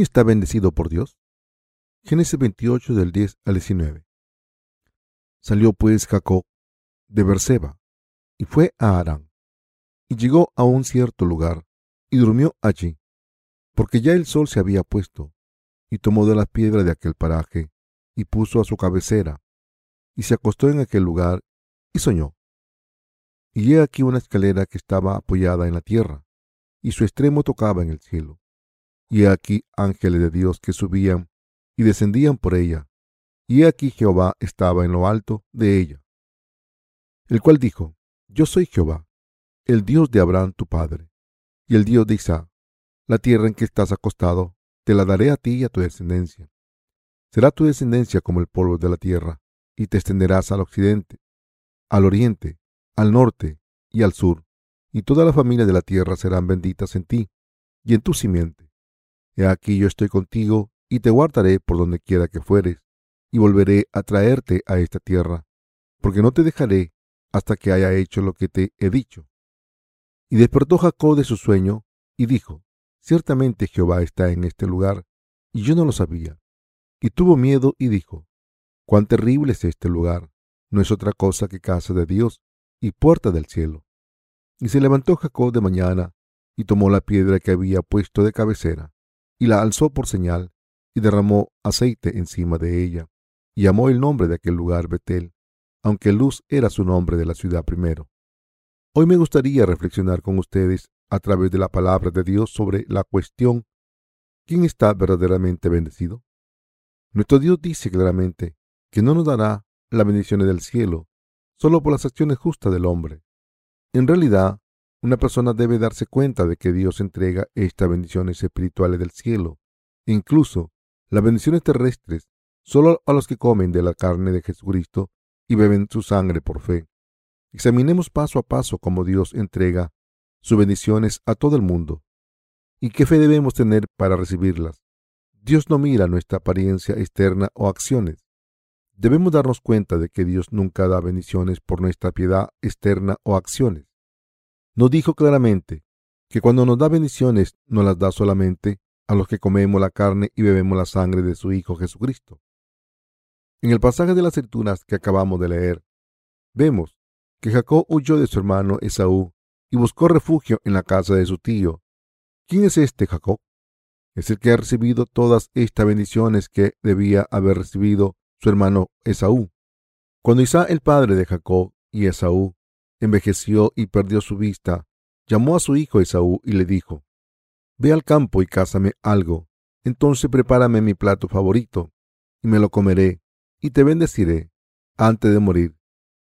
¿Quién está bendecido por Dios? Génesis 28 del 10 al 19. Salió pues Jacob de Berseba y fue a Arán y llegó a un cierto lugar y durmió allí, porque ya el sol se había puesto, y tomó de las piedras de aquel paraje y puso a su cabecera, y se acostó en aquel lugar y soñó. Y he aquí una escalera que estaba apoyada en la tierra, y su extremo tocaba en el cielo. Y aquí ángeles de Dios que subían y descendían por ella, y aquí Jehová estaba en lo alto de ella. El cual dijo, Yo soy Jehová, el Dios de Abraham tu padre, y el Dios de Isaac. La tierra en que estás acostado, te la daré a ti y a tu descendencia. Será tu descendencia como el polvo de la tierra, y te extenderás al occidente, al oriente, al norte y al sur, y todas las familias de la tierra serán benditas en ti y en tu simiente. He aquí yo estoy contigo y te guardaré por donde quiera que fueres, y volveré a traerte a esta tierra, porque no te dejaré hasta que haya hecho lo que te he dicho. Y despertó Jacob de su sueño y dijo, Ciertamente Jehová está en este lugar, y yo no lo sabía. Y tuvo miedo y dijo, Cuán terrible es este lugar, no es otra cosa que casa de Dios y puerta del cielo. Y se levantó Jacob de mañana, y tomó la piedra que había puesto de cabecera, y la alzó por señal, y derramó aceite encima de ella, y llamó el nombre de aquel lugar Betel, aunque Luz era su nombre de la ciudad primero. Hoy me gustaría reflexionar con ustedes a través de la palabra de Dios sobre la cuestión ¿quién está verdaderamente bendecido? Nuestro Dios dice claramente que no nos dará las bendiciones del cielo solo por las acciones justas del hombre. En realidad, una persona debe darse cuenta de que Dios entrega estas bendiciones espirituales del cielo, incluso las bendiciones terrestres, solo a los que comen de la carne de Jesucristo y beben su sangre por fe. Examinemos paso a paso cómo Dios entrega sus bendiciones a todo el mundo y qué fe debemos tener para recibirlas. Dios no mira nuestra apariencia externa o acciones. Debemos darnos cuenta de que Dios nunca da bendiciones por nuestra piedad externa o acciones. Nos dijo claramente que cuando nos da bendiciones no las da solamente a los que comemos la carne y bebemos la sangre de su Hijo Jesucristo. En el pasaje de las Escrituras que acabamos de leer, vemos que Jacob huyó de su hermano Esaú y buscó refugio en la casa de su tío. ¿Quién es este Jacob? Es el que ha recibido todas estas bendiciones que debía haber recibido su hermano Esaú. Cuando Isaac, el padre de Jacob y Esaú, envejeció y perdió su vista, llamó a su hijo Esaú y le dijo, Ve al campo y cásame algo, entonces prepárame mi plato favorito, y me lo comeré, y te bendeciré antes de morir.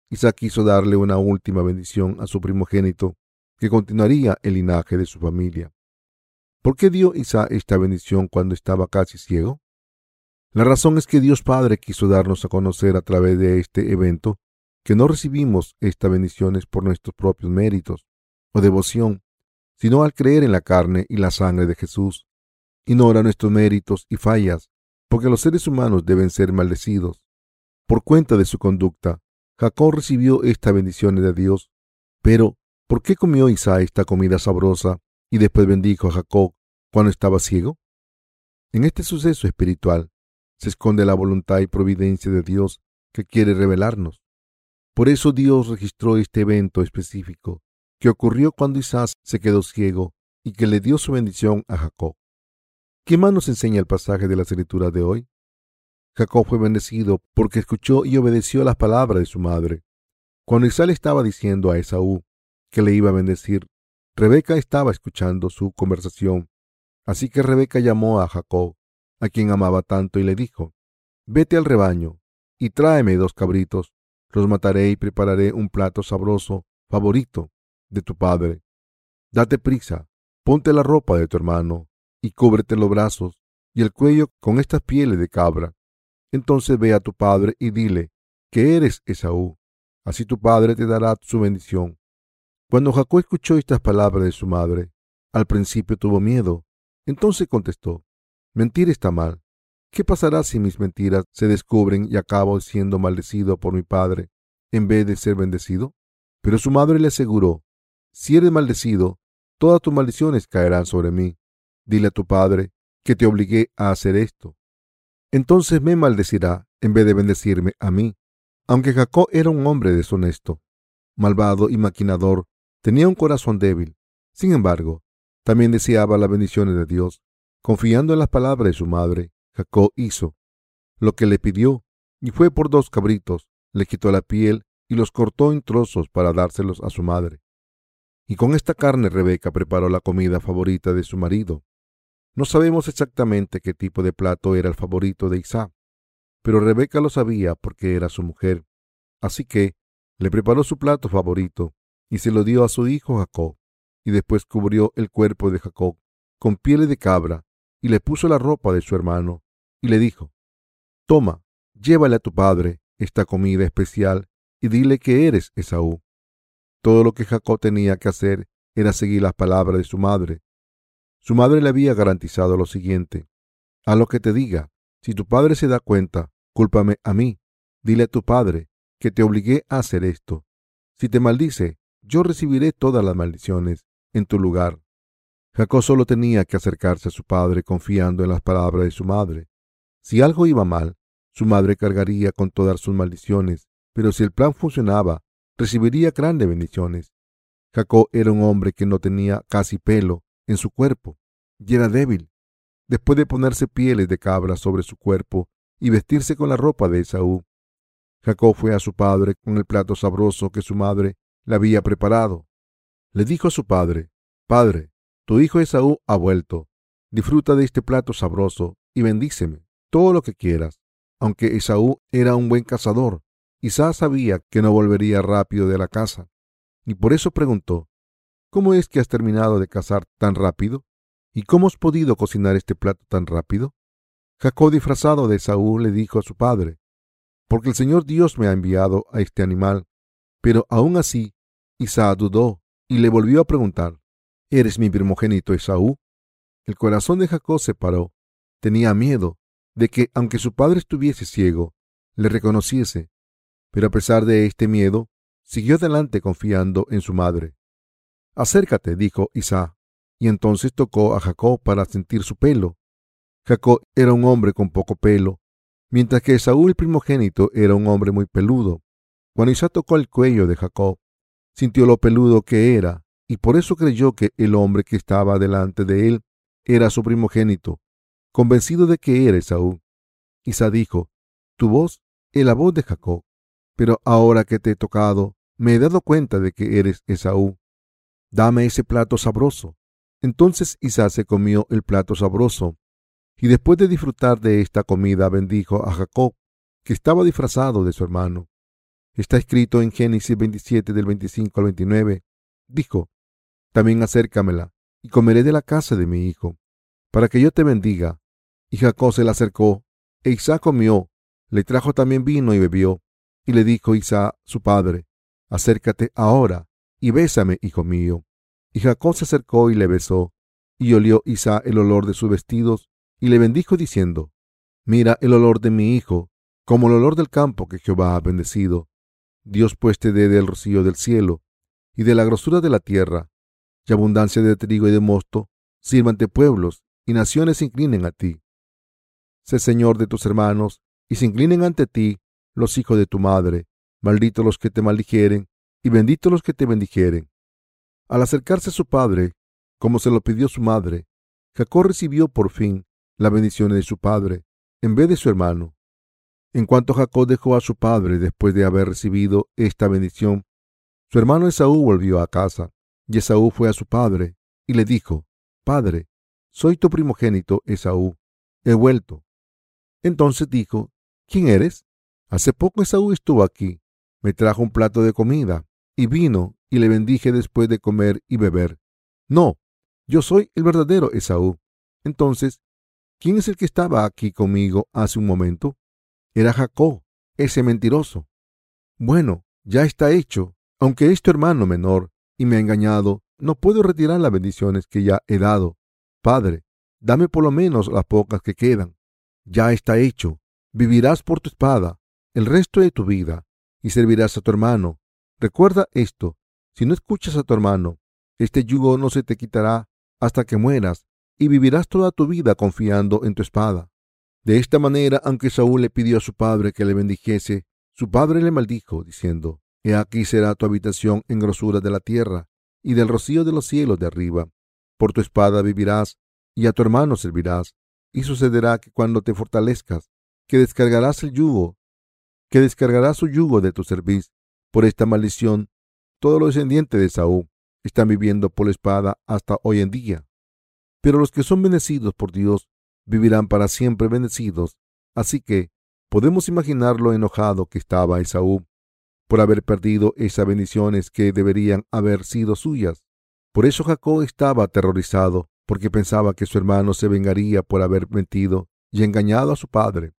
Isaac quiso darle una última bendición a su primogénito, que continuaría el linaje de su familia. ¿Por qué dio Isaac esta bendición cuando estaba casi ciego? La razón es que Dios Padre quiso darnos a conocer a través de este evento que no recibimos estas bendiciones por nuestros propios méritos o devoción, sino al creer en la carne y la sangre de Jesús. Ignora nuestros méritos y fallas, porque los seres humanos deben ser maldecidos. Por cuenta de su conducta, Jacob recibió estas bendiciones de Dios. Pero, ¿por qué comió Isaac esta comida sabrosa y después bendijo a Jacob cuando estaba ciego? En este suceso espiritual se esconde la voluntad y providencia de Dios que quiere revelarnos. Por eso Dios registró este evento específico que ocurrió cuando Isaac se quedó ciego y que le dio su bendición a Jacob. ¿Qué más nos enseña el pasaje de la escritura de hoy? Jacob fue bendecido porque escuchó y obedeció las palabras de su madre. Cuando Isaac estaba diciendo a Esaú que le iba a bendecir, Rebeca estaba escuchando su conversación. Así que Rebeca llamó a Jacob, a quien amaba tanto, y le dijo, Vete al rebaño y tráeme dos cabritos. Los mataré y prepararé un plato sabroso, favorito de tu padre. Date prisa, ponte la ropa de tu hermano y cúbrete los brazos y el cuello con estas pieles de cabra entonces ve a tu padre y dile que eres Esaú. Así tu padre te dará su bendición. Cuando Jacob escuchó estas palabras de su madre, al principio tuvo miedo. Entonces contestó, mentir está mal. ¿Qué pasará si mis mentiras se descubren y acabo siendo maldecido por mi padre en vez de ser bendecido? Pero su madre le aseguró, si eres maldecido, todas tus maldiciones caerán sobre mí. Dile a tu padre que te obligué a hacer esto. Entonces me maldecirá en vez de bendecirme a mí. Aunque Jacob era un hombre deshonesto, malvado y maquinador, tenía un corazón débil. Sin embargo, también deseaba las bendiciones de Dios. Confiando en las palabras de su madre, Jacob hizo lo que le pidió y fue por dos cabritos, le quitó la piel y los cortó en trozos para dárselos a su madre. Y con esta carne Rebeca preparó la comida favorita de su marido. No sabemos exactamente qué tipo de plato era el favorito de Isaac, pero Rebeca lo sabía porque era su mujer. Así que le preparó su plato favorito y se lo dio a su hijo Jacob, y después cubrió el cuerpo de Jacob con pieles de cabra y le puso la ropa de su hermano y le dijo, Toma, llévale a tu padre esta comida especial y dile que eres Esaú. Todo lo que Jacob tenía que hacer era seguir las palabras de su madre, su madre le había garantizado lo siguiente. A lo que te diga, si tu padre se da cuenta, cúlpame a mí. Dile a tu padre que te obligué a hacer esto. Si te maldice, yo recibiré todas las maldiciones en tu lugar. Jacob solo tenía que acercarse a su padre confiando en las palabras de su madre. Si algo iba mal, su madre cargaría con todas sus maldiciones, pero si el plan funcionaba, recibiría grandes bendiciones. Jacob era un hombre que no tenía casi pelo en su cuerpo y era débil. Después de ponerse pieles de cabra sobre su cuerpo y vestirse con la ropa de Esaú, Jacob fue a su padre con el plato sabroso que su madre le había preparado. Le dijo a su padre, Padre, tu hijo Esaú ha vuelto. Disfruta de este plato sabroso y bendíceme todo lo que quieras. Aunque Esaú era un buen cazador, Isaac sabía que no volvería rápido de la casa, y por eso preguntó, ¿Cómo es que has terminado de cazar tan rápido? ¿Y cómo has podido cocinar este plato tan rápido? Jacob, disfrazado de Saúl, le dijo a su padre, porque el Señor Dios me ha enviado a este animal. Pero aún así, Isaac dudó y le volvió a preguntar, ¿eres mi primogénito Esaú? El corazón de Jacob se paró. Tenía miedo de que, aunque su padre estuviese ciego, le reconociese. Pero a pesar de este miedo, siguió adelante confiando en su madre. Acércate, dijo Isaac, y entonces tocó a Jacob para sentir su pelo. Jacob era un hombre con poco pelo, mientras que Saúl el primogénito era un hombre muy peludo. Cuando Isaac tocó el cuello de Jacob, sintió lo peludo que era, y por eso creyó que el hombre que estaba delante de él era su primogénito, convencido de que era Esaú. Isaac dijo, Tu voz es la voz de Jacob, pero ahora que te he tocado, me he dado cuenta de que eres Esaú dame ese plato sabroso. Entonces Isaac se comió el plato sabroso, y después de disfrutar de esta comida bendijo a Jacob, que estaba disfrazado de su hermano. Está escrito en Génesis 27 del 25 al 29. Dijo, también acércamela, y comeré de la casa de mi hijo, para que yo te bendiga. Y Jacob se la acercó, e Isaac comió, le trajo también vino y bebió, y le dijo Isaac, su padre, acércate ahora y bésame, hijo mío. Y Jacob se acercó y le besó, y olió Isaac el olor de sus vestidos, y le bendijo diciendo, Mira el olor de mi hijo, como el olor del campo que Jehová ha bendecido. Dios pues te dé del rocío del cielo, y de la grosura de la tierra, y abundancia de trigo y de mosto, sírvante pueblos, y naciones se inclinen a ti. Sé Señor de tus hermanos, y se inclinen ante ti los hijos de tu madre, malditos los que te maldijeren, y benditos los que te bendijeren. Al acercarse a su padre, como se lo pidió su madre, Jacob recibió por fin la bendición de su padre, en vez de su hermano. En cuanto Jacob dejó a su padre después de haber recibido esta bendición, su hermano Esaú volvió a casa, y Esaú fue a su padre, y le dijo, Padre, soy tu primogénito Esaú, he vuelto. Entonces dijo, ¿quién eres? Hace poco Esaú estuvo aquí, me trajo un plato de comida, y vino y le bendije después de comer y beber. No, yo soy el verdadero Esaú. Entonces, ¿quién es el que estaba aquí conmigo hace un momento? Era Jacob, ese mentiroso. Bueno, ya está hecho. Aunque es tu hermano menor y me ha engañado, no puedo retirar las bendiciones que ya he dado. Padre, dame por lo menos las pocas que quedan. Ya está hecho. Vivirás por tu espada el resto de tu vida y servirás a tu hermano Recuerda esto, si no escuchas a tu hermano, este yugo no se te quitará hasta que mueras, y vivirás toda tu vida confiando en tu espada. De esta manera, aunque Saúl le pidió a su padre que le bendijese, su padre le maldijo, diciendo, He aquí será tu habitación en grosura de la tierra, y del rocío de los cielos de arriba. Por tu espada vivirás, y a tu hermano servirás. Y sucederá que cuando te fortalezcas, que descargarás el yugo, que descargarás su yugo de tu cerviz. Por esta maldición, todos los descendientes de Saúl están viviendo por la espada hasta hoy en día. Pero los que son bendecidos por Dios vivirán para siempre bendecidos. Así que podemos imaginar lo enojado que estaba Esaú por haber perdido esas bendiciones que deberían haber sido suyas. Por eso Jacob estaba aterrorizado, porque pensaba que su hermano se vengaría por haber mentido y engañado a su padre.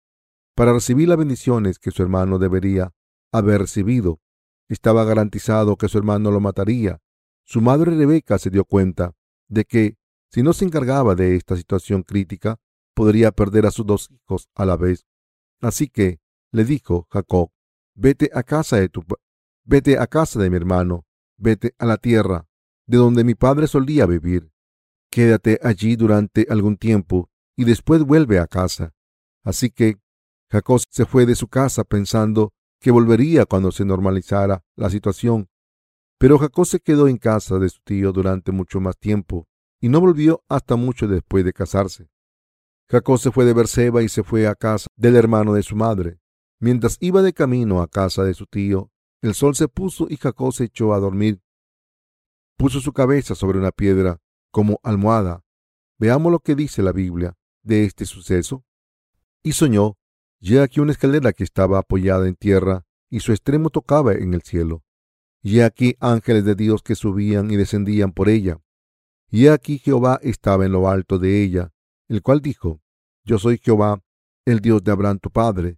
Para recibir las bendiciones que su hermano debería haber recibido, estaba garantizado que su hermano lo mataría. Su madre Rebeca se dio cuenta de que, si no se encargaba de esta situación crítica, podría perder a sus dos hijos a la vez. Así que le dijo Jacob, vete a casa de tu vete a casa de mi hermano, vete a la tierra de donde mi padre solía vivir. Quédate allí durante algún tiempo y después vuelve a casa. Así que Jacob se fue de su casa pensando que volvería cuando se normalizara la situación. Pero Jacob se quedó en casa de su tío durante mucho más tiempo y no volvió hasta mucho después de casarse. Jacob se fue de Berseba y se fue a casa del hermano de su madre. Mientras iba de camino a casa de su tío, el sol se puso y Jacob se echó a dormir. Puso su cabeza sobre una piedra como almohada. Veamos lo que dice la Biblia de este suceso. Y soñó, y aquí una escalera que estaba apoyada en tierra y su extremo tocaba en el cielo. Y aquí ángeles de Dios que subían y descendían por ella. Y aquí Jehová estaba en lo alto de ella, el cual dijo, Yo soy Jehová, el Dios de Abraham tu padre,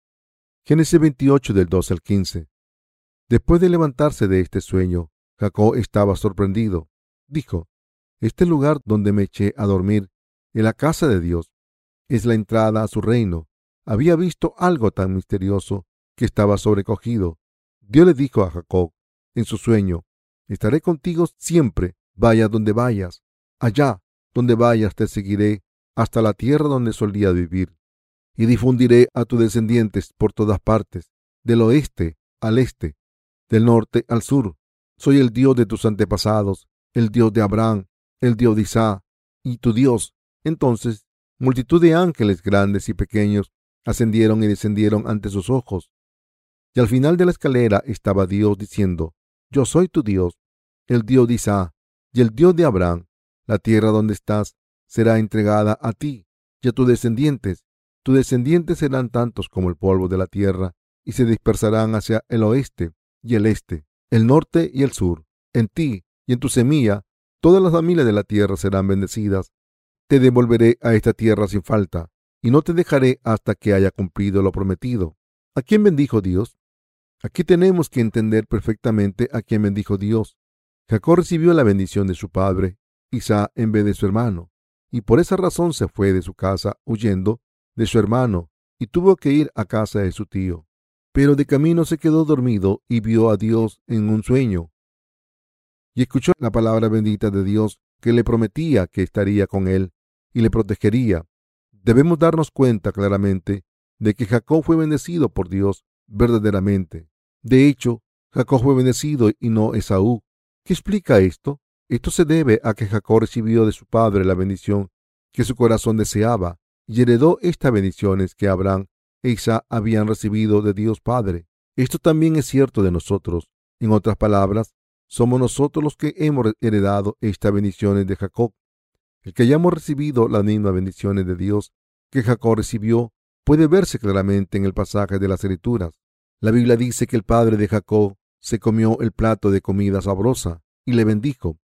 Génesis 28 del 12 al 15. Después de levantarse de este sueño, Jacob estaba sorprendido. Dijo, Este lugar donde me eché a dormir, en la casa de Dios, es la entrada a su reino. Había visto algo tan misterioso que estaba sobrecogido. Dios le dijo a Jacob en su sueño, Estaré contigo siempre, vaya donde vayas. Allá donde vayas te seguiré hasta la tierra donde solía vivir. Y difundiré a tus descendientes por todas partes, del oeste al este, del norte al sur. Soy el Dios de tus antepasados, el Dios de Abraham, el Dios de Isaac, y tu Dios. Entonces, multitud de ángeles grandes y pequeños ascendieron y descendieron ante sus ojos. Y al final de la escalera estaba Dios diciendo, Yo soy tu Dios, el Dios de Isaac y el Dios de Abraham. La tierra donde estás será entregada a ti y a tus descendientes. Tus descendientes serán tantos como el polvo de la tierra, y se dispersarán hacia el oeste y el este, el norte y el sur. En ti y en tu semilla, todas las familias de la tierra serán bendecidas. Te devolveré a esta tierra sin falta, y no te dejaré hasta que haya cumplido lo prometido. ¿A quién bendijo Dios? Aquí tenemos que entender perfectamente a quién bendijo Dios. Jacob recibió la bendición de su padre, Isaac en vez de su hermano y por esa razón se fue de su casa huyendo de su hermano y tuvo que ir a casa de su tío. Pero de camino se quedó dormido y vio a Dios en un sueño y escuchó la palabra bendita de Dios que le prometía que estaría con él y le protegería. Debemos darnos cuenta claramente de que Jacob fue bendecido por Dios verdaderamente. De hecho, Jacob fue bendecido y no Esaú. ¿Qué explica esto? Esto se debe a que Jacob recibió de su padre la bendición que su corazón deseaba y heredó estas bendiciones que Abraham e Isaac habían recibido de Dios Padre. Esto también es cierto de nosotros. En otras palabras, somos nosotros los que hemos heredado estas bendiciones de Jacob. El que hayamos recibido las mismas bendiciones de Dios que Jacob recibió puede verse claramente en el pasaje de las Escrituras. La Biblia dice que el padre de Jacob se comió el plato de comida sabrosa y le bendijo.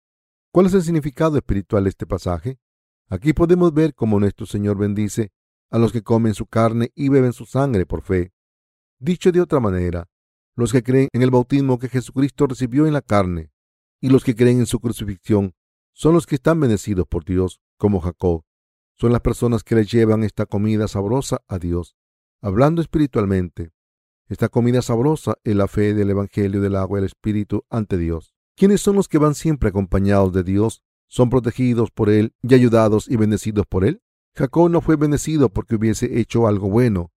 ¿Cuál es el significado espiritual de este pasaje? Aquí podemos ver cómo nuestro Señor bendice a los que comen su carne y beben su sangre por fe. Dicho de otra manera, los que creen en el bautismo que Jesucristo recibió en la carne y los que creen en su crucifixión son los que están bendecidos por Dios, como Jacob. Son las personas que le llevan esta comida sabrosa a Dios, hablando espiritualmente. Esta comida sabrosa es la fe del Evangelio del agua y el Espíritu ante Dios. ¿Quiénes son los que van siempre acompañados de Dios? ¿Son protegidos por Él y ayudados y bendecidos por Él? Jacob no fue bendecido porque hubiese hecho algo bueno.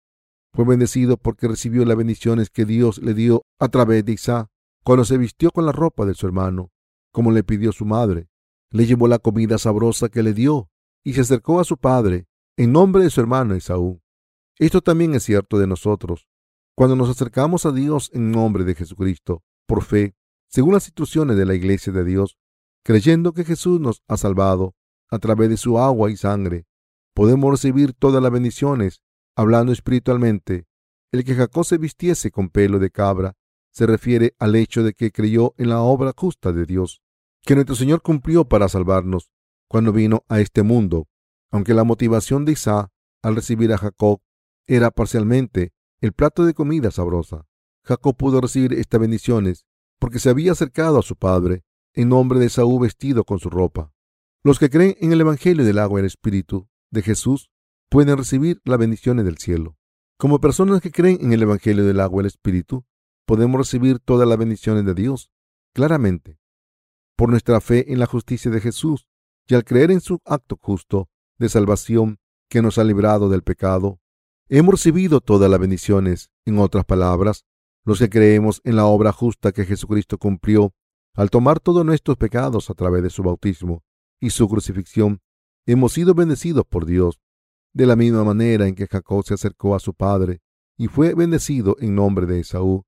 Fue bendecido porque recibió las bendiciones que Dios le dio a través de Isaac cuando se vistió con la ropa de su hermano, como le pidió su madre. Le llevó la comida sabrosa que le dio y se acercó a su padre en nombre de su hermano Esaú. Esto también es cierto de nosotros. Cuando nos acercamos a Dios en nombre de Jesucristo, por fe, según las instrucciones de la Iglesia de Dios, creyendo que Jesús nos ha salvado a través de su agua y sangre, podemos recibir todas las bendiciones, hablando espiritualmente. El que Jacob se vistiese con pelo de cabra se refiere al hecho de que creyó en la obra justa de Dios, que nuestro Señor cumplió para salvarnos cuando vino a este mundo, aunque la motivación de Isaac al recibir a Jacob era parcialmente el plato de comida sabrosa. Jacob pudo recibir estas bendiciones porque se había acercado a su padre en nombre de Saúl vestido con su ropa. Los que creen en el Evangelio del agua y el Espíritu de Jesús pueden recibir las bendiciones del cielo. Como personas que creen en el Evangelio del agua y el Espíritu, podemos recibir todas las bendiciones de Dios, claramente, por nuestra fe en la justicia de Jesús y al creer en su acto justo de salvación que nos ha librado del pecado, hemos recibido todas las bendiciones. En otras palabras, los que creemos en la obra justa que Jesucristo cumplió al tomar todos nuestros pecados a través de su bautismo y su crucifixión, hemos sido bendecidos por Dios, de la misma manera en que Jacob se acercó a su padre y fue bendecido en nombre de Esaú.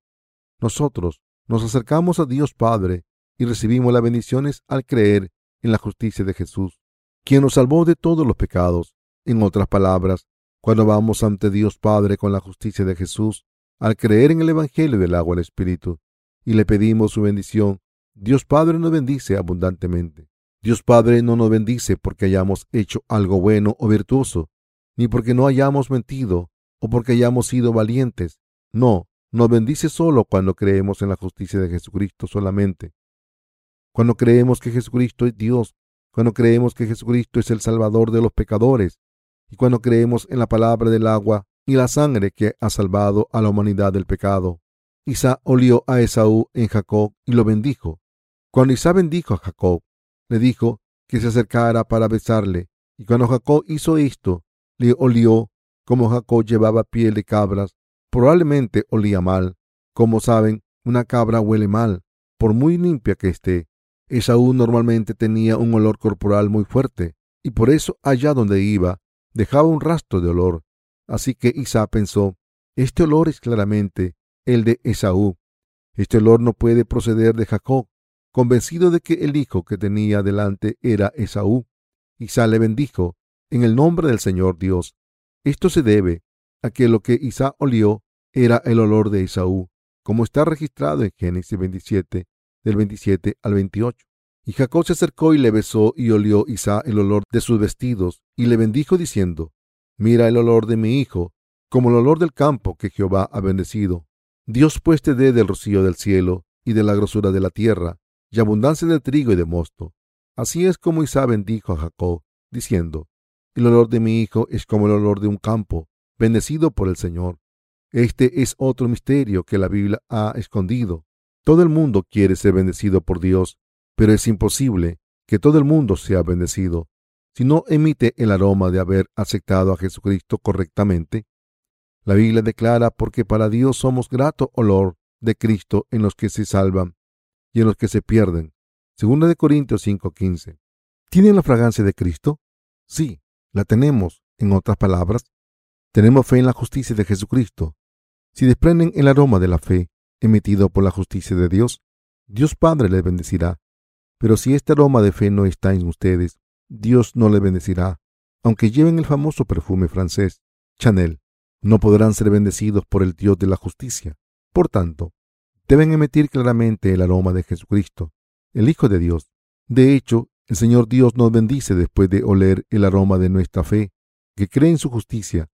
Nosotros nos acercamos a Dios Padre y recibimos las bendiciones al creer en la justicia de Jesús, quien nos salvó de todos los pecados. En otras palabras, cuando vamos ante Dios Padre con la justicia de Jesús, al creer en el Evangelio del agua del Espíritu, y le pedimos su bendición, Dios Padre nos bendice abundantemente. Dios Padre no nos bendice porque hayamos hecho algo bueno o virtuoso, ni porque no hayamos mentido o porque hayamos sido valientes. No, nos bendice solo cuando creemos en la justicia de Jesucristo solamente cuando creemos que Jesucristo es Dios, cuando creemos que Jesucristo es el Salvador de los pecadores, y cuando creemos en la palabra del agua y la sangre que ha salvado a la humanidad del pecado. Isaac olió a Esaú en Jacob y lo bendijo. Cuando Isaac bendijo a Jacob, le dijo que se acercara para besarle, y cuando Jacob hizo esto, le olió como Jacob llevaba piel de cabras, probablemente olía mal. Como saben, una cabra huele mal, por muy limpia que esté. Esaú normalmente tenía un olor corporal muy fuerte, y por eso allá donde iba dejaba un rastro de olor. Así que Isaac pensó, este olor es claramente el de Esaú. Este olor no puede proceder de Jacob. Convencido de que el hijo que tenía delante era Esaú, Isaac le bendijo en el nombre del Señor Dios. Esto se debe a que lo que Isaac olió era el olor de Esaú, como está registrado en Génesis 27, del 27 al 28. Y Jacob se acercó y le besó y olió Isaac el olor de sus vestidos y le bendijo diciendo, Mira el olor de mi hijo, como el olor del campo que Jehová ha bendecido. Dios pues te dé del rocío del cielo y de la grosura de la tierra y abundancia de trigo y de mosto. Así es como Isaac bendijo a Jacob, diciendo, El olor de mi hijo es como el olor de un campo, bendecido por el Señor. Este es otro misterio que la Biblia ha escondido todo el mundo quiere ser bendecido por Dios, pero es imposible que todo el mundo sea bendecido si no emite el aroma de haber aceptado a Jesucristo correctamente. La Biblia declara porque para Dios somos grato olor de Cristo en los que se salvan y en los que se pierden. Segunda de Corintios 5:15. ¿Tienen la fragancia de Cristo? Sí, la tenemos. En otras palabras, tenemos fe en la justicia de Jesucristo. Si desprenden el aroma de la fe, emitido por la justicia de Dios, Dios Padre les bendecirá. Pero si este aroma de fe no está en ustedes, Dios no les bendecirá. Aunque lleven el famoso perfume francés, Chanel, no podrán ser bendecidos por el Dios de la justicia. Por tanto, deben emitir claramente el aroma de Jesucristo, el Hijo de Dios. De hecho, El Señor Dios nos bendice después de oler el aroma de nuestra fe, que cree en su justicia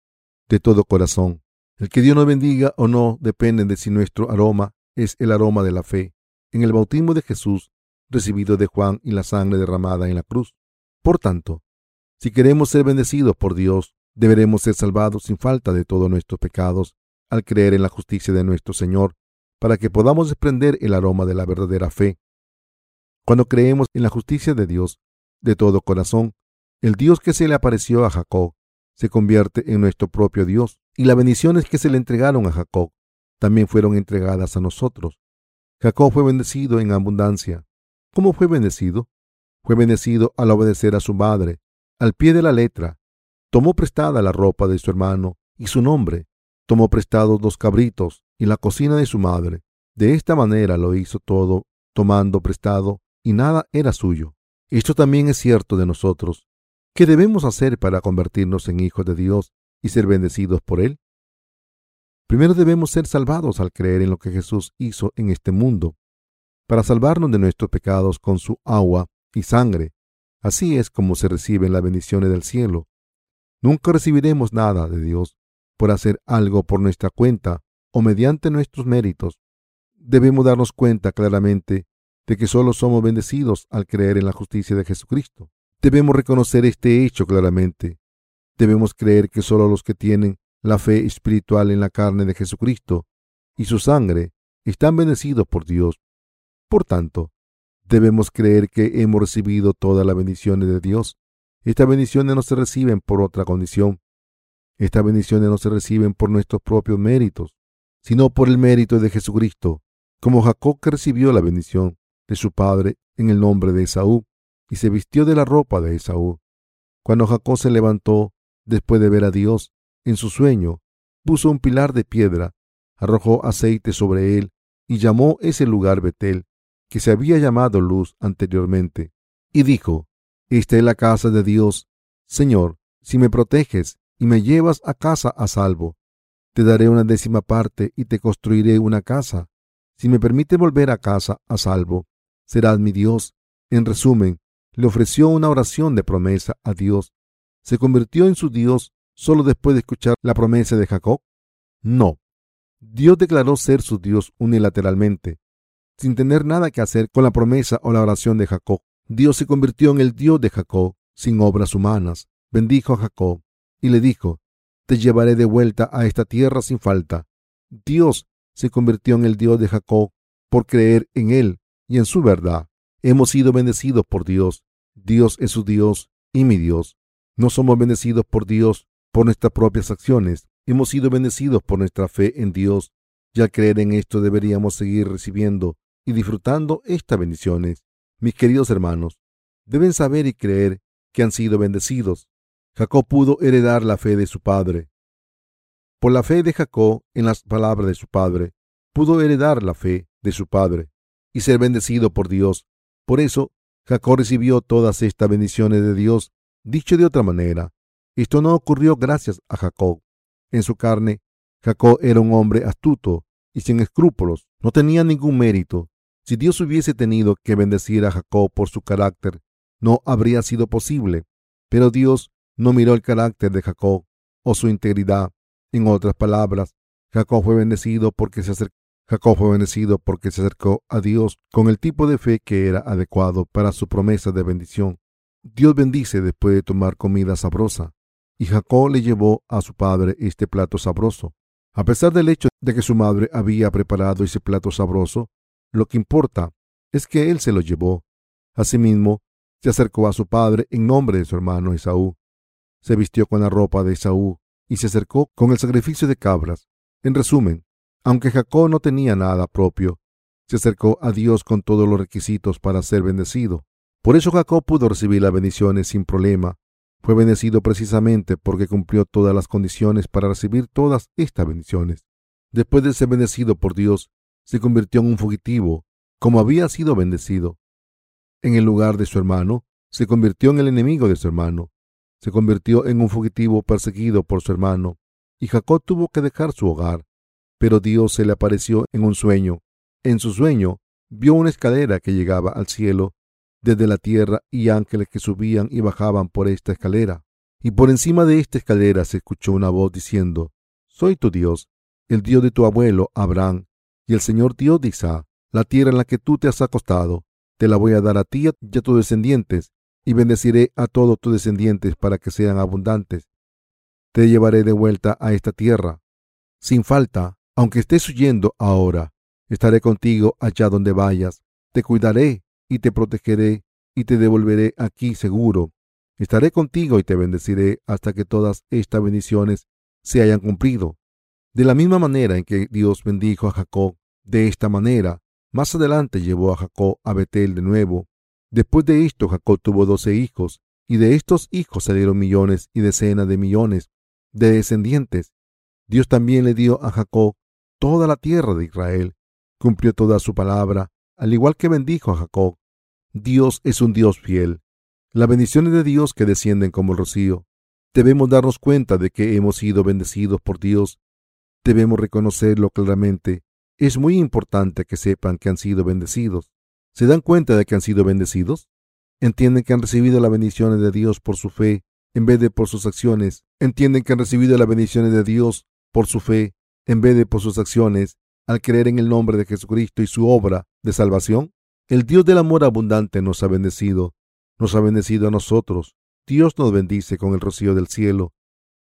de todo corazón. El que Dios nos bendiga o no depende de si nuestro aroma es el aroma de la fe en el bautismo de Jesús recibido de Juan y la sangre derramada en la cruz. Por tanto, si queremos ser bendecidos por Dios, deberemos ser salvados sin falta de todos nuestros pecados al creer en la justicia de nuestro Señor, para que podamos desprender el aroma de la verdadera fe. Cuando creemos en la justicia de Dios de todo corazón, el Dios que se le apareció a Jacob se convierte en nuestro propio Dios, y las bendiciones que se le entregaron a Jacob también fueron entregadas a nosotros. Jacob fue bendecido en abundancia. ¿Cómo fue bendecido? Fue bendecido al obedecer a su madre, al pie de la letra. Tomó prestada la ropa de su hermano y su nombre. Tomó prestados los cabritos y la cocina de su madre. De esta manera lo hizo todo, tomando prestado, y nada era suyo. Esto también es cierto de nosotros. ¿Qué debemos hacer para convertirnos en hijos de Dios y ser bendecidos por Él? Primero debemos ser salvados al creer en lo que Jesús hizo en este mundo para salvarnos de nuestros pecados con su agua y sangre. Así es como se reciben las bendiciones del cielo. Nunca recibiremos nada de Dios por hacer algo por nuestra cuenta o mediante nuestros méritos. Debemos darnos cuenta claramente de que solo somos bendecidos al creer en la justicia de Jesucristo. Debemos reconocer este hecho claramente. Debemos creer que solo los que tienen la fe espiritual en la carne de Jesucristo y su sangre están bendecidos por Dios. Por tanto, debemos creer que hemos recibido todas las bendiciones de Dios. Estas bendiciones no se reciben por otra condición. Estas bendiciones no se reciben por nuestros propios méritos, sino por el mérito de Jesucristo, como Jacob que recibió la bendición de su padre en el nombre de Esaú y se vistió de la ropa de Esaú. Cuando Jacob se levantó después de ver a Dios en su sueño, puso un pilar de piedra, arrojó aceite sobre él y llamó ese lugar Betel, que se había llamado luz anteriormente, y dijo, Esta es la casa de Dios. Señor, si me proteges y me llevas a casa a salvo, te daré una décima parte y te construiré una casa. Si me permite volver a casa a salvo, serás mi Dios. En resumen, le ofreció una oración de promesa a Dios. ¿Se convirtió en su Dios solo después de escuchar la promesa de Jacob? No. Dios declaró ser su Dios unilateralmente sin tener nada que hacer con la promesa o la oración de Jacob. Dios se convirtió en el Dios de Jacob, sin obras humanas. Bendijo a Jacob y le dijo, te llevaré de vuelta a esta tierra sin falta. Dios se convirtió en el Dios de Jacob por creer en él y en su verdad. Hemos sido bendecidos por Dios. Dios es su Dios y mi Dios. No somos bendecidos por Dios por nuestras propias acciones. Hemos sido bendecidos por nuestra fe en Dios. Y al creer en esto deberíamos seguir recibiendo y disfrutando estas bendiciones. Mis queridos hermanos, deben saber y creer que han sido bendecidos. Jacob pudo heredar la fe de su padre. Por la fe de Jacob en las palabras de su padre, pudo heredar la fe de su padre y ser bendecido por Dios. Por eso, Jacob recibió todas estas bendiciones de Dios. Dicho de otra manera, esto no ocurrió gracias a Jacob. En su carne, Jacob era un hombre astuto y sin escrúpulos. No tenía ningún mérito. Si Dios hubiese tenido que bendecir a Jacob por su carácter, no habría sido posible. Pero Dios no miró el carácter de Jacob o su integridad. En otras palabras, Jacob fue bendecido porque se acercó. Fue bendecido porque se acercó a Dios con el tipo de fe que era adecuado para su promesa de bendición. Dios bendice después de tomar comida sabrosa, y Jacob le llevó a su padre este plato sabroso. A pesar del hecho de que su madre había preparado ese plato sabroso, lo que importa es que él se lo llevó. Asimismo, se acercó a su padre en nombre de su hermano Esaú. Se vistió con la ropa de Esaú y se acercó con el sacrificio de cabras. En resumen, aunque Jacob no tenía nada propio, se acercó a Dios con todos los requisitos para ser bendecido. Por eso Jacob pudo recibir las bendiciones sin problema. Fue bendecido precisamente porque cumplió todas las condiciones para recibir todas estas bendiciones. Después de ser bendecido por Dios, se convirtió en un fugitivo, como había sido bendecido. En el lugar de su hermano, se convirtió en el enemigo de su hermano. Se convirtió en un fugitivo perseguido por su hermano, y Jacob tuvo que dejar su hogar. Pero Dios se le apareció en un sueño. En su sueño, vio una escalera que llegaba al cielo, desde la tierra y ángeles que subían y bajaban por esta escalera. Y por encima de esta escalera se escuchó una voz diciendo, Soy tu Dios, el Dios de tu abuelo Abraham, y el Señor Dios Isaac. La tierra en la que tú te has acostado, te la voy a dar a ti y a tus descendientes, y bendeciré a todos tus descendientes para que sean abundantes. Te llevaré de vuelta a esta tierra, sin falta, aunque estés huyendo ahora. Estaré contigo allá donde vayas, te cuidaré y te protegeré y te devolveré aquí seguro. Estaré contigo y te bendeciré hasta que todas estas bendiciones se hayan cumplido. De la misma manera en que Dios bendijo a Jacob de esta manera, más adelante llevó a Jacob a Betel de nuevo. Después de esto, Jacob tuvo doce hijos, y de estos hijos salieron millones y decenas de millones de descendientes. Dios también le dio a Jacob toda la tierra de Israel, cumplió toda su palabra, al igual que bendijo a Jacob. Dios es un Dios fiel. Las bendiciones de Dios que descienden como el rocío. Debemos darnos cuenta de que hemos sido bendecidos por Dios. Debemos reconocerlo claramente. Es muy importante que sepan que han sido bendecidos. ¿Se dan cuenta de que han sido bendecidos? ¿Entienden que han recibido las bendiciones de Dios por su fe en vez de por sus acciones? ¿Entienden que han recibido las bendiciones de Dios por su fe en vez de por sus acciones al creer en el nombre de Jesucristo y su obra de salvación? El Dios del amor abundante nos ha bendecido nos ha bendecido a nosotros. Dios nos bendice con el rocío del cielo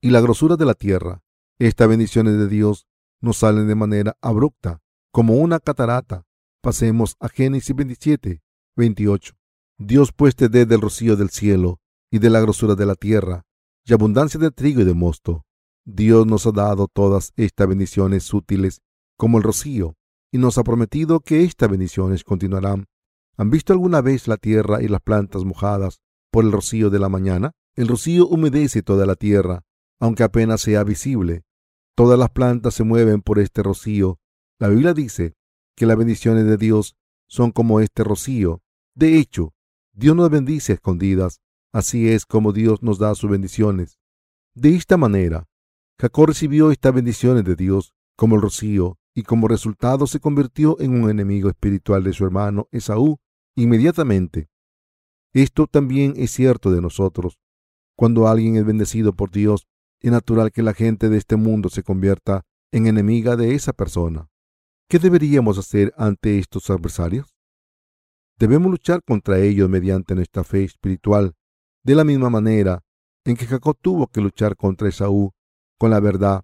y la grosura de la tierra. Estas bendiciones de Dios nos salen de manera abrupta, como una catarata. Pasemos a Génesis 27, 28. Dios pues te dé del rocío del cielo y de la grosura de la tierra, y abundancia de trigo y de mosto. Dios nos ha dado todas estas bendiciones útiles como el rocío, y nos ha prometido que estas bendiciones continuarán ¿Han visto alguna vez la tierra y las plantas mojadas por el rocío de la mañana? El rocío humedece toda la tierra, aunque apenas sea visible. Todas las plantas se mueven por este rocío. La Biblia dice que las bendiciones de Dios son como este rocío. De hecho, Dios nos bendice a escondidas. Así es como Dios nos da sus bendiciones. De esta manera, Jacob recibió estas bendiciones de Dios como el rocío y como resultado se convirtió en un enemigo espiritual de su hermano Esaú inmediatamente. Esto también es cierto de nosotros. Cuando alguien es bendecido por Dios, es natural que la gente de este mundo se convierta en enemiga de esa persona. ¿Qué deberíamos hacer ante estos adversarios? Debemos luchar contra ellos mediante nuestra fe espiritual, de la misma manera en que Jacob tuvo que luchar contra Esaú con la verdad,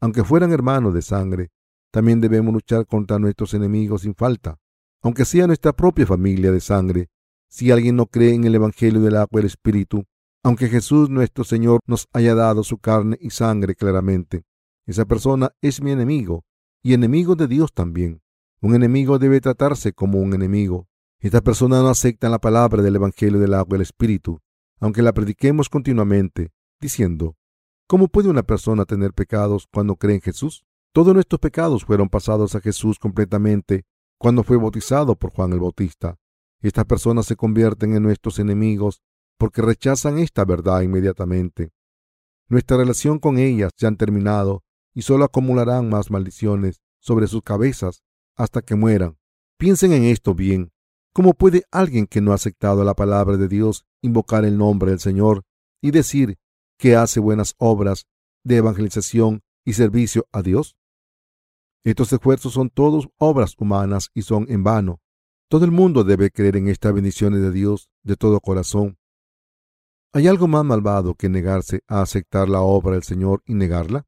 aunque fueran hermanos de sangre. También debemos luchar contra nuestros enemigos sin falta aunque sea nuestra propia familia de sangre, si alguien no cree en el Evangelio del agua y el Espíritu, aunque Jesús nuestro Señor nos haya dado su carne y sangre claramente, esa persona es mi enemigo y enemigo de Dios también. Un enemigo debe tratarse como un enemigo. Esta persona no acepta la palabra del Evangelio del agua y el Espíritu, aunque la prediquemos continuamente, diciendo, ¿cómo puede una persona tener pecados cuando cree en Jesús? Todos nuestros pecados fueron pasados a Jesús completamente cuando fue bautizado por Juan el Bautista. Estas personas se convierten en nuestros enemigos porque rechazan esta verdad inmediatamente. Nuestra relación con ellas ya han terminado y solo acumularán más maldiciones sobre sus cabezas hasta que mueran. Piensen en esto bien. ¿Cómo puede alguien que no ha aceptado la palabra de Dios invocar el nombre del Señor y decir que hace buenas obras de evangelización y servicio a Dios? Estos esfuerzos son todos obras humanas y son en vano. Todo el mundo debe creer en estas bendiciones de Dios de todo corazón. ¿Hay algo más malvado que negarse a aceptar la obra del Señor y negarla?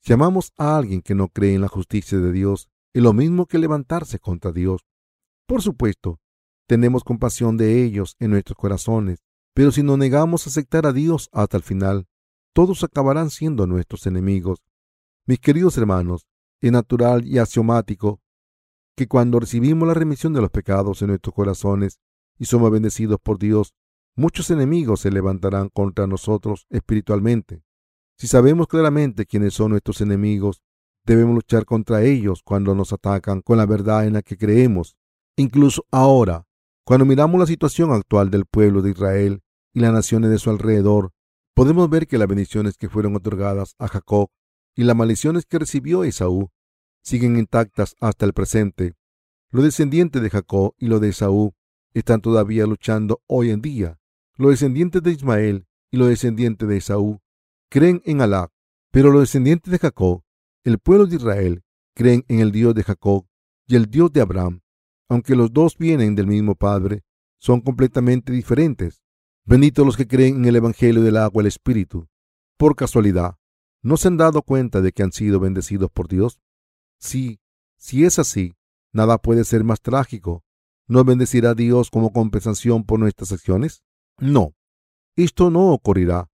Si amamos a alguien que no cree en la justicia de Dios, es lo mismo que levantarse contra Dios. Por supuesto, tenemos compasión de ellos en nuestros corazones, pero si no negamos a aceptar a Dios hasta el final, todos acabarán siendo nuestros enemigos. Mis queridos hermanos, es natural y axiomático que cuando recibimos la remisión de los pecados en nuestros corazones y somos bendecidos por Dios, muchos enemigos se levantarán contra nosotros espiritualmente. Si sabemos claramente quiénes son nuestros enemigos, debemos luchar contra ellos cuando nos atacan con la verdad en la que creemos. Incluso ahora, cuando miramos la situación actual del pueblo de Israel y las naciones de su alrededor, podemos ver que las bendiciones que fueron otorgadas a Jacob y las maldiciones que recibió Esaú siguen intactas hasta el presente. Los descendientes de Jacob y los de Esaú están todavía luchando hoy en día. Los descendientes de Ismael y los descendientes de Esaú creen en Alá, pero los descendientes de Jacob, el pueblo de Israel, creen en el Dios de Jacob y el Dios de Abraham. Aunque los dos vienen del mismo Padre, son completamente diferentes. Benditos los que creen en el Evangelio del agua y el Espíritu. Por casualidad, ¿no se han dado cuenta de que han sido bendecidos por Dios? Sí, si es así, nada puede ser más trágico. ¿No bendecirá Dios como compensación por nuestras acciones? No, esto no ocurrirá.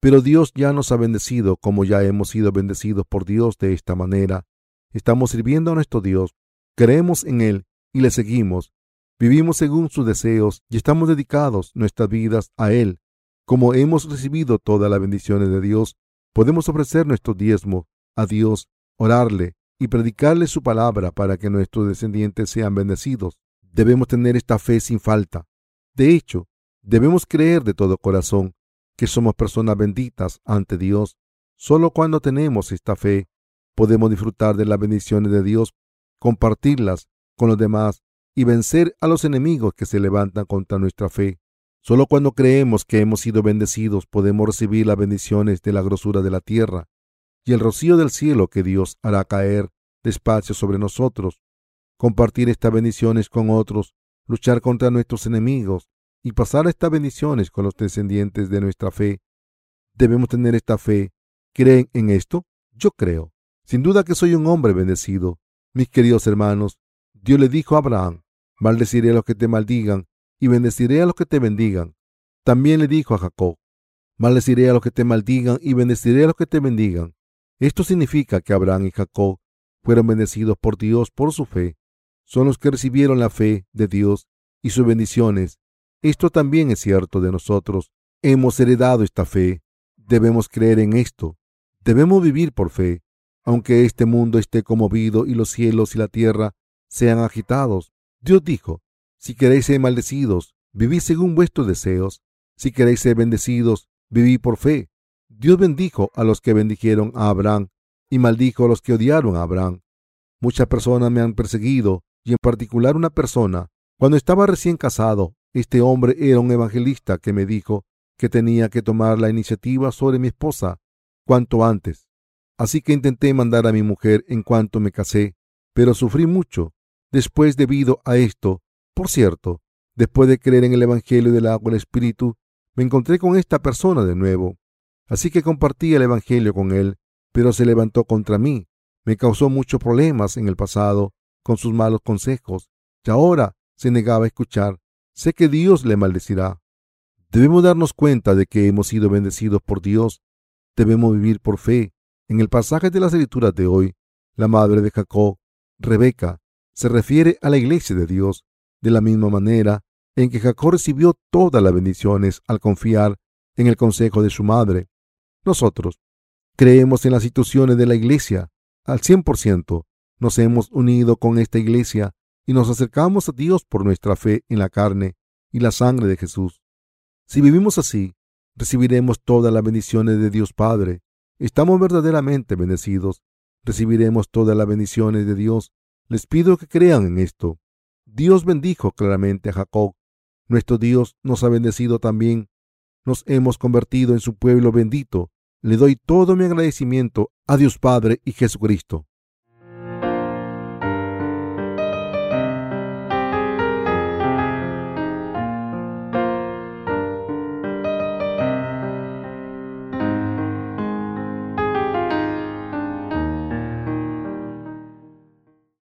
Pero Dios ya nos ha bendecido como ya hemos sido bendecidos por Dios de esta manera. Estamos sirviendo a nuestro Dios, creemos en Él y le seguimos. Vivimos según sus deseos y estamos dedicados nuestras vidas a Él. Como hemos recibido todas las bendiciones de Dios, podemos ofrecer nuestro diezmo a Dios, orarle y predicarle su palabra para que nuestros descendientes sean bendecidos. Debemos tener esta fe sin falta. De hecho, debemos creer de todo corazón que somos personas benditas ante Dios. Solo cuando tenemos esta fe podemos disfrutar de las bendiciones de Dios, compartirlas con los demás y vencer a los enemigos que se levantan contra nuestra fe. Solo cuando creemos que hemos sido bendecidos podemos recibir las bendiciones de la grosura de la tierra y el rocío del cielo que Dios hará caer despacio sobre nosotros. Compartir estas bendiciones con otros, luchar contra nuestros enemigos y pasar estas bendiciones con los descendientes de nuestra fe. Debemos tener esta fe. ¿Creen en esto? Yo creo. Sin duda que soy un hombre bendecido. Mis queridos hermanos, Dios le dijo a Abraham, Maldeciré a los que te maldigan y bendeciré a los que te bendigan. También le dijo a Jacob, Maldeciré a los que te maldigan y bendeciré a los que te bendigan. Esto significa que Abraham y Jacob fueron bendecidos por Dios por su fe. Son los que recibieron la fe de Dios y sus bendiciones. Esto también es cierto de nosotros. Hemos heredado esta fe. Debemos creer en esto. Debemos vivir por fe. Aunque este mundo esté conmovido y los cielos y la tierra sean agitados, Dios dijo, si queréis ser maldecidos, vivid según vuestros deseos. Si queréis ser bendecidos, vivid por fe. Dios bendijo a los que bendijeron a Abraham y maldijo a los que odiaron a Abraham. Muchas personas me han perseguido y en particular una persona. Cuando estaba recién casado, este hombre era un evangelista que me dijo que tenía que tomar la iniciativa sobre mi esposa cuanto antes. Así que intenté mandar a mi mujer en cuanto me casé, pero sufrí mucho después debido a esto. Por cierto, después de creer en el Evangelio del agua y el Espíritu, me encontré con esta persona de nuevo. Así que compartí el Evangelio con él, pero se levantó contra mí. Me causó muchos problemas en el pasado con sus malos consejos y ahora se negaba a escuchar. Sé que Dios le maldecirá. Debemos darnos cuenta de que hemos sido bendecidos por Dios. Debemos vivir por fe. En el pasaje de las escrituras de hoy, la madre de Jacob, Rebeca, se refiere a la iglesia de Dios de la misma manera en que Jacob recibió todas las bendiciones al confiar en el consejo de su madre. Nosotros creemos en las instituciones de la iglesia al 100%. Nos hemos unido con esta iglesia y nos acercamos a Dios por nuestra fe en la carne y la sangre de Jesús. Si vivimos así, recibiremos todas las bendiciones de Dios Padre. Estamos verdaderamente bendecidos. Recibiremos todas las bendiciones de Dios les pido que crean en esto. Dios bendijo claramente a Jacob. Nuestro Dios nos ha bendecido también. Nos hemos convertido en su pueblo bendito. Le doy todo mi agradecimiento a Dios Padre y Jesucristo.